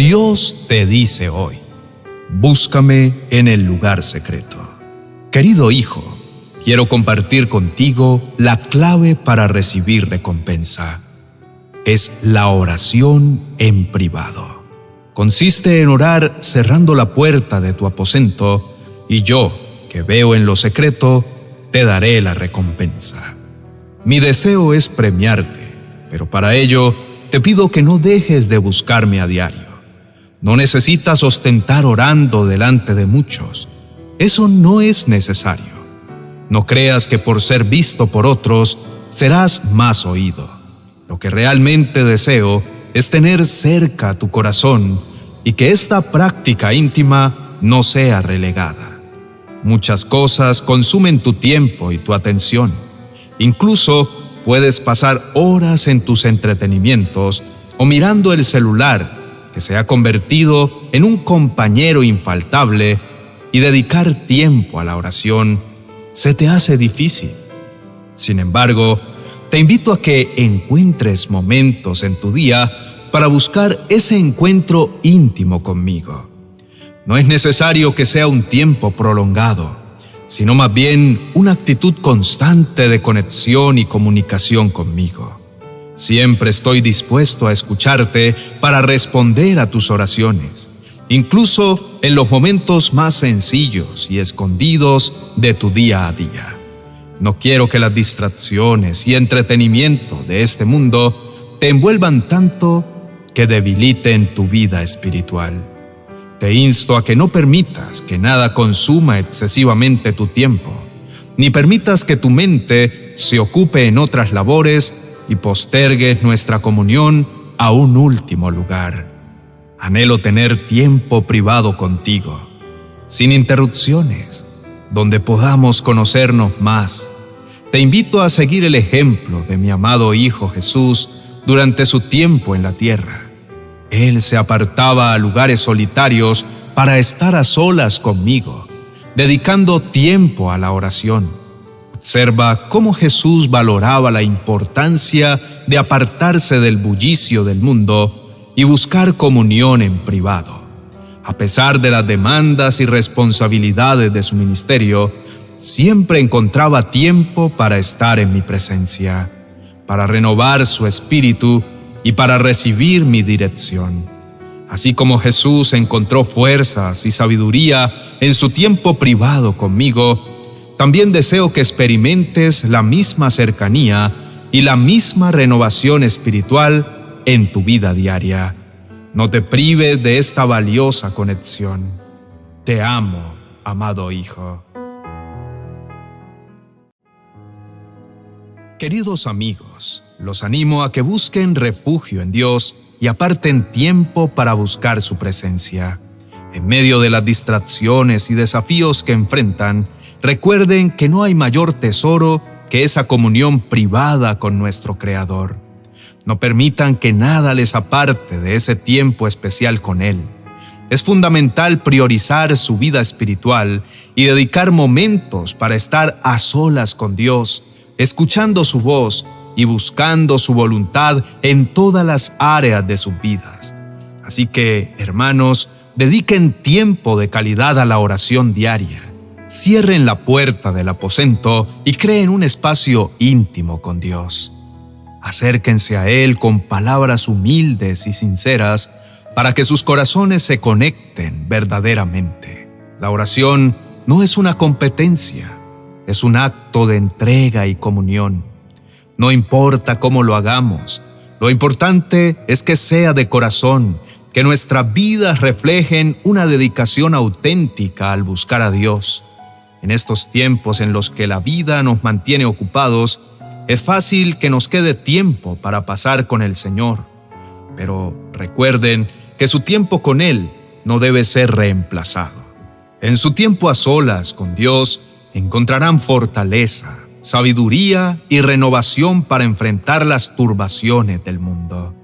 Dios te dice hoy, búscame en el lugar secreto. Querido hijo, quiero compartir contigo la clave para recibir recompensa. Es la oración en privado. Consiste en orar cerrando la puerta de tu aposento y yo, que veo en lo secreto, te daré la recompensa. Mi deseo es premiarte, pero para ello te pido que no dejes de buscarme a diario. No necesitas ostentar orando delante de muchos. Eso no es necesario. No creas que por ser visto por otros serás más oído. Lo que realmente deseo es tener cerca tu corazón y que esta práctica íntima no sea relegada. Muchas cosas consumen tu tiempo y tu atención. Incluso puedes pasar horas en tus entretenimientos o mirando el celular que se ha convertido en un compañero infaltable y dedicar tiempo a la oración se te hace difícil. Sin embargo, te invito a que encuentres momentos en tu día para buscar ese encuentro íntimo conmigo. No es necesario que sea un tiempo prolongado, sino más bien una actitud constante de conexión y comunicación conmigo. Siempre estoy dispuesto a escucharte para responder a tus oraciones, incluso en los momentos más sencillos y escondidos de tu día a día. No quiero que las distracciones y entretenimiento de este mundo te envuelvan tanto que debiliten tu vida espiritual. Te insto a que no permitas que nada consuma excesivamente tu tiempo, ni permitas que tu mente se ocupe en otras labores y postergues nuestra comunión a un último lugar. Anhelo tener tiempo privado contigo, sin interrupciones, donde podamos conocernos más. Te invito a seguir el ejemplo de mi amado Hijo Jesús durante su tiempo en la tierra. Él se apartaba a lugares solitarios para estar a solas conmigo, dedicando tiempo a la oración Observa cómo Jesús valoraba la importancia de apartarse del bullicio del mundo y buscar comunión en privado. A pesar de las demandas y responsabilidades de su ministerio, siempre encontraba tiempo para estar en mi presencia, para renovar su espíritu y para recibir mi dirección. Así como Jesús encontró fuerzas y sabiduría en su tiempo privado conmigo, también deseo que experimentes la misma cercanía y la misma renovación espiritual en tu vida diaria. No te prives de esta valiosa conexión. Te amo, amado Hijo. Queridos amigos, los animo a que busquen refugio en Dios y aparten tiempo para buscar su presencia. En medio de las distracciones y desafíos que enfrentan, Recuerden que no hay mayor tesoro que esa comunión privada con nuestro Creador. No permitan que nada les aparte de ese tiempo especial con Él. Es fundamental priorizar su vida espiritual y dedicar momentos para estar a solas con Dios, escuchando su voz y buscando su voluntad en todas las áreas de sus vidas. Así que, hermanos, dediquen tiempo de calidad a la oración diaria cierren la puerta del aposento y creen un espacio íntimo con Dios. Acérquense a Él con palabras humildes y sinceras para que sus corazones se conecten verdaderamente. La oración no es una competencia, es un acto de entrega y comunión. No importa cómo lo hagamos, lo importante es que sea de corazón, que nuestras vidas reflejen una dedicación auténtica al buscar a Dios. En estos tiempos en los que la vida nos mantiene ocupados, es fácil que nos quede tiempo para pasar con el Señor. Pero recuerden que su tiempo con Él no debe ser reemplazado. En su tiempo a solas con Dios encontrarán fortaleza, sabiduría y renovación para enfrentar las turbaciones del mundo.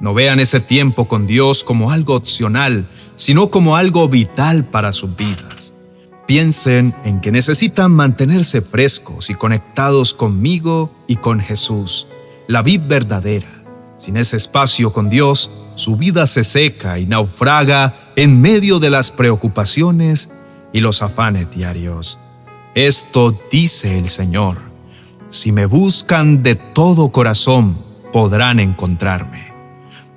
No vean ese tiempo con Dios como algo opcional, sino como algo vital para sus vidas. Piensen en que necesitan mantenerse frescos y conectados conmigo y con Jesús, la vid verdadera. Sin ese espacio con Dios, su vida se seca y naufraga en medio de las preocupaciones y los afanes diarios. Esto dice el Señor, si me buscan de todo corazón, podrán encontrarme.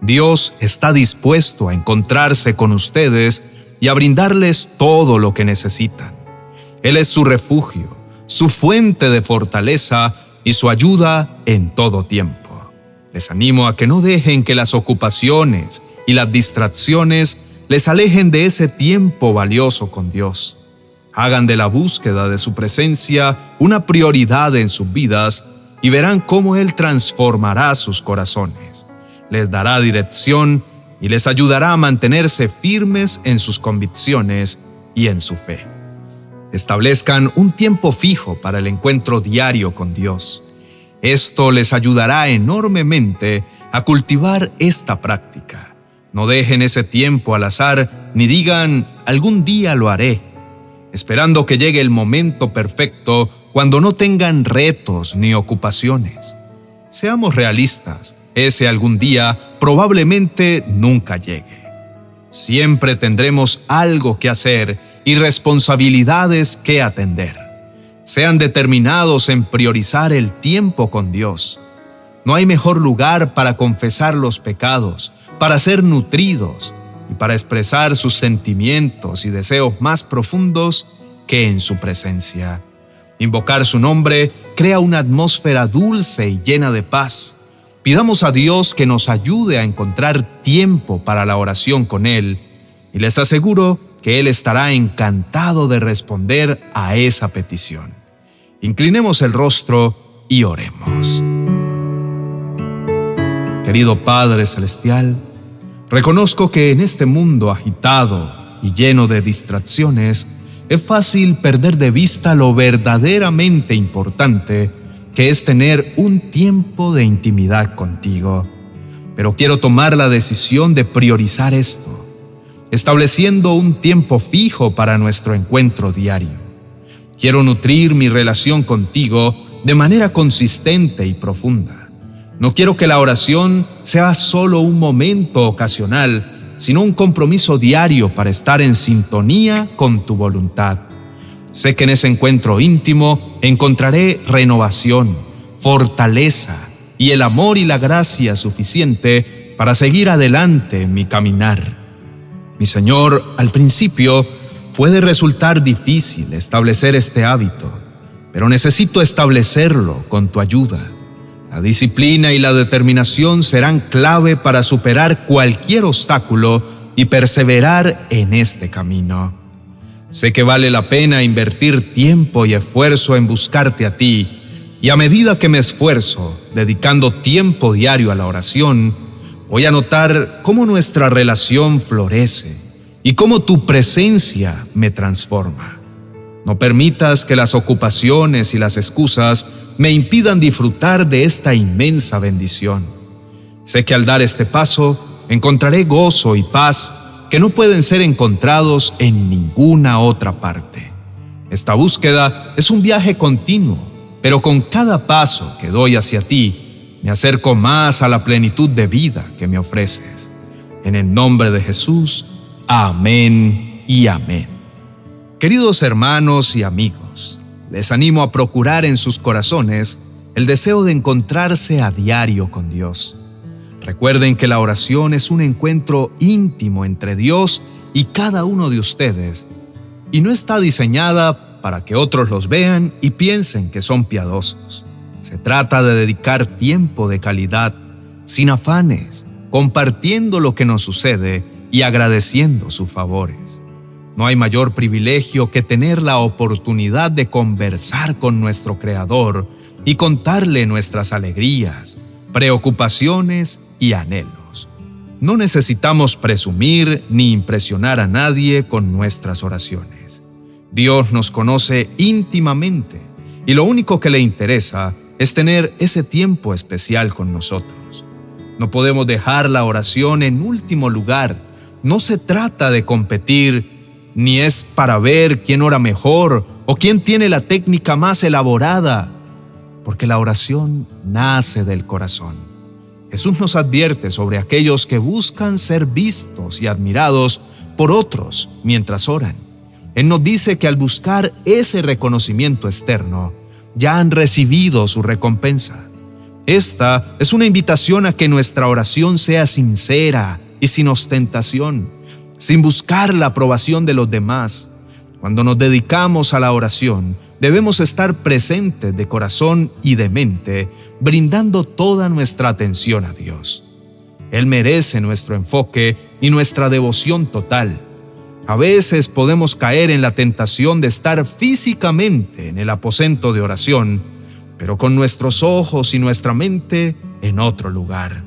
Dios está dispuesto a encontrarse con ustedes y a brindarles todo lo que necesitan. Él es su refugio, su fuente de fortaleza y su ayuda en todo tiempo. Les animo a que no dejen que las ocupaciones y las distracciones les alejen de ese tiempo valioso con Dios. Hagan de la búsqueda de su presencia una prioridad en sus vidas y verán cómo Él transformará sus corazones, les dará dirección y les ayudará a mantenerse firmes en sus convicciones y en su fe. Establezcan un tiempo fijo para el encuentro diario con Dios esto les ayudará enormemente a cultivar esta práctica. No dejen ese tiempo al azar ni digan algún día lo haré, esperando que llegue el momento perfecto cuando no tengan retos ni ocupaciones. Seamos realistas, ese algún día probablemente nunca llegue. Siempre tendremos algo que hacer y responsabilidades que atender. Sean determinados en priorizar el tiempo con Dios. No hay mejor lugar para confesar los pecados, para ser nutridos y para expresar sus sentimientos y deseos más profundos que en su presencia. Invocar su nombre crea una atmósfera dulce y llena de paz. Pidamos a Dios que nos ayude a encontrar tiempo para la oración con Él y les aseguro que Él estará encantado de responder a esa petición. Inclinemos el rostro y oremos. Querido Padre Celestial, reconozco que en este mundo agitado y lleno de distracciones, es fácil perder de vista lo verdaderamente importante que es tener un tiempo de intimidad contigo. Pero quiero tomar la decisión de priorizar esto estableciendo un tiempo fijo para nuestro encuentro diario. Quiero nutrir mi relación contigo de manera consistente y profunda. No quiero que la oración sea solo un momento ocasional, sino un compromiso diario para estar en sintonía con tu voluntad. Sé que en ese encuentro íntimo encontraré renovación, fortaleza y el amor y la gracia suficiente para seguir adelante en mi caminar. Mi Señor, al principio puede resultar difícil establecer este hábito, pero necesito establecerlo con tu ayuda. La disciplina y la determinación serán clave para superar cualquier obstáculo y perseverar en este camino. Sé que vale la pena invertir tiempo y esfuerzo en buscarte a ti, y a medida que me esfuerzo dedicando tiempo diario a la oración, voy a notar cómo nuestra relación florece y cómo tu presencia me transforma. No permitas que las ocupaciones y las excusas me impidan disfrutar de esta inmensa bendición. Sé que al dar este paso encontraré gozo y paz que no pueden ser encontrados en ninguna otra parte. Esta búsqueda es un viaje continuo, pero con cada paso que doy hacia ti, me acerco más a la plenitud de vida que me ofreces. En el nombre de Jesús, amén y amén. Queridos hermanos y amigos, les animo a procurar en sus corazones el deseo de encontrarse a diario con Dios. Recuerden que la oración es un encuentro íntimo entre Dios y cada uno de ustedes, y no está diseñada para que otros los vean y piensen que son piadosos. Se trata de dedicar tiempo de calidad, sin afanes, compartiendo lo que nos sucede y agradeciendo sus favores. No hay mayor privilegio que tener la oportunidad de conversar con nuestro Creador y contarle nuestras alegrías, preocupaciones y anhelos. No necesitamos presumir ni impresionar a nadie con nuestras oraciones. Dios nos conoce íntimamente y lo único que le interesa es tener ese tiempo especial con nosotros. No podemos dejar la oración en último lugar. No se trata de competir, ni es para ver quién ora mejor o quién tiene la técnica más elaborada, porque la oración nace del corazón. Jesús nos advierte sobre aquellos que buscan ser vistos y admirados por otros mientras oran. Él nos dice que al buscar ese reconocimiento externo, ya han recibido su recompensa. Esta es una invitación a que nuestra oración sea sincera y sin ostentación, sin buscar la aprobación de los demás. Cuando nos dedicamos a la oración, debemos estar presentes de corazón y de mente, brindando toda nuestra atención a Dios. Él merece nuestro enfoque y nuestra devoción total. A veces podemos caer en la tentación de estar físicamente en el aposento de oración, pero con nuestros ojos y nuestra mente en otro lugar.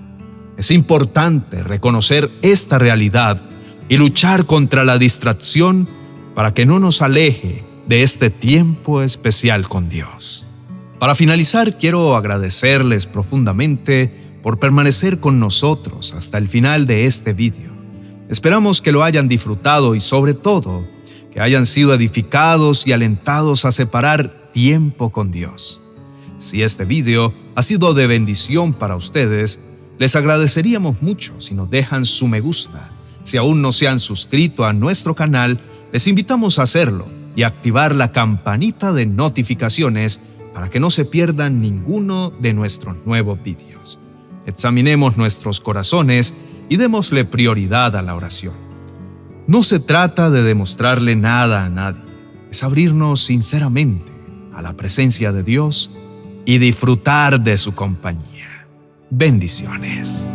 Es importante reconocer esta realidad y luchar contra la distracción para que no nos aleje de este tiempo especial con Dios. Para finalizar, quiero agradecerles profundamente por permanecer con nosotros hasta el final de este vídeo. Esperamos que lo hayan disfrutado y sobre todo que hayan sido edificados y alentados a separar tiempo con Dios. Si este vídeo ha sido de bendición para ustedes, les agradeceríamos mucho si nos dejan su me gusta. Si aún no se han suscrito a nuestro canal, les invitamos a hacerlo y activar la campanita de notificaciones para que no se pierdan ninguno de nuestros nuevos vídeos. Examinemos nuestros corazones y démosle prioridad a la oración. No se trata de demostrarle nada a nadie, es abrirnos sinceramente a la presencia de Dios y disfrutar de su compañía. Bendiciones.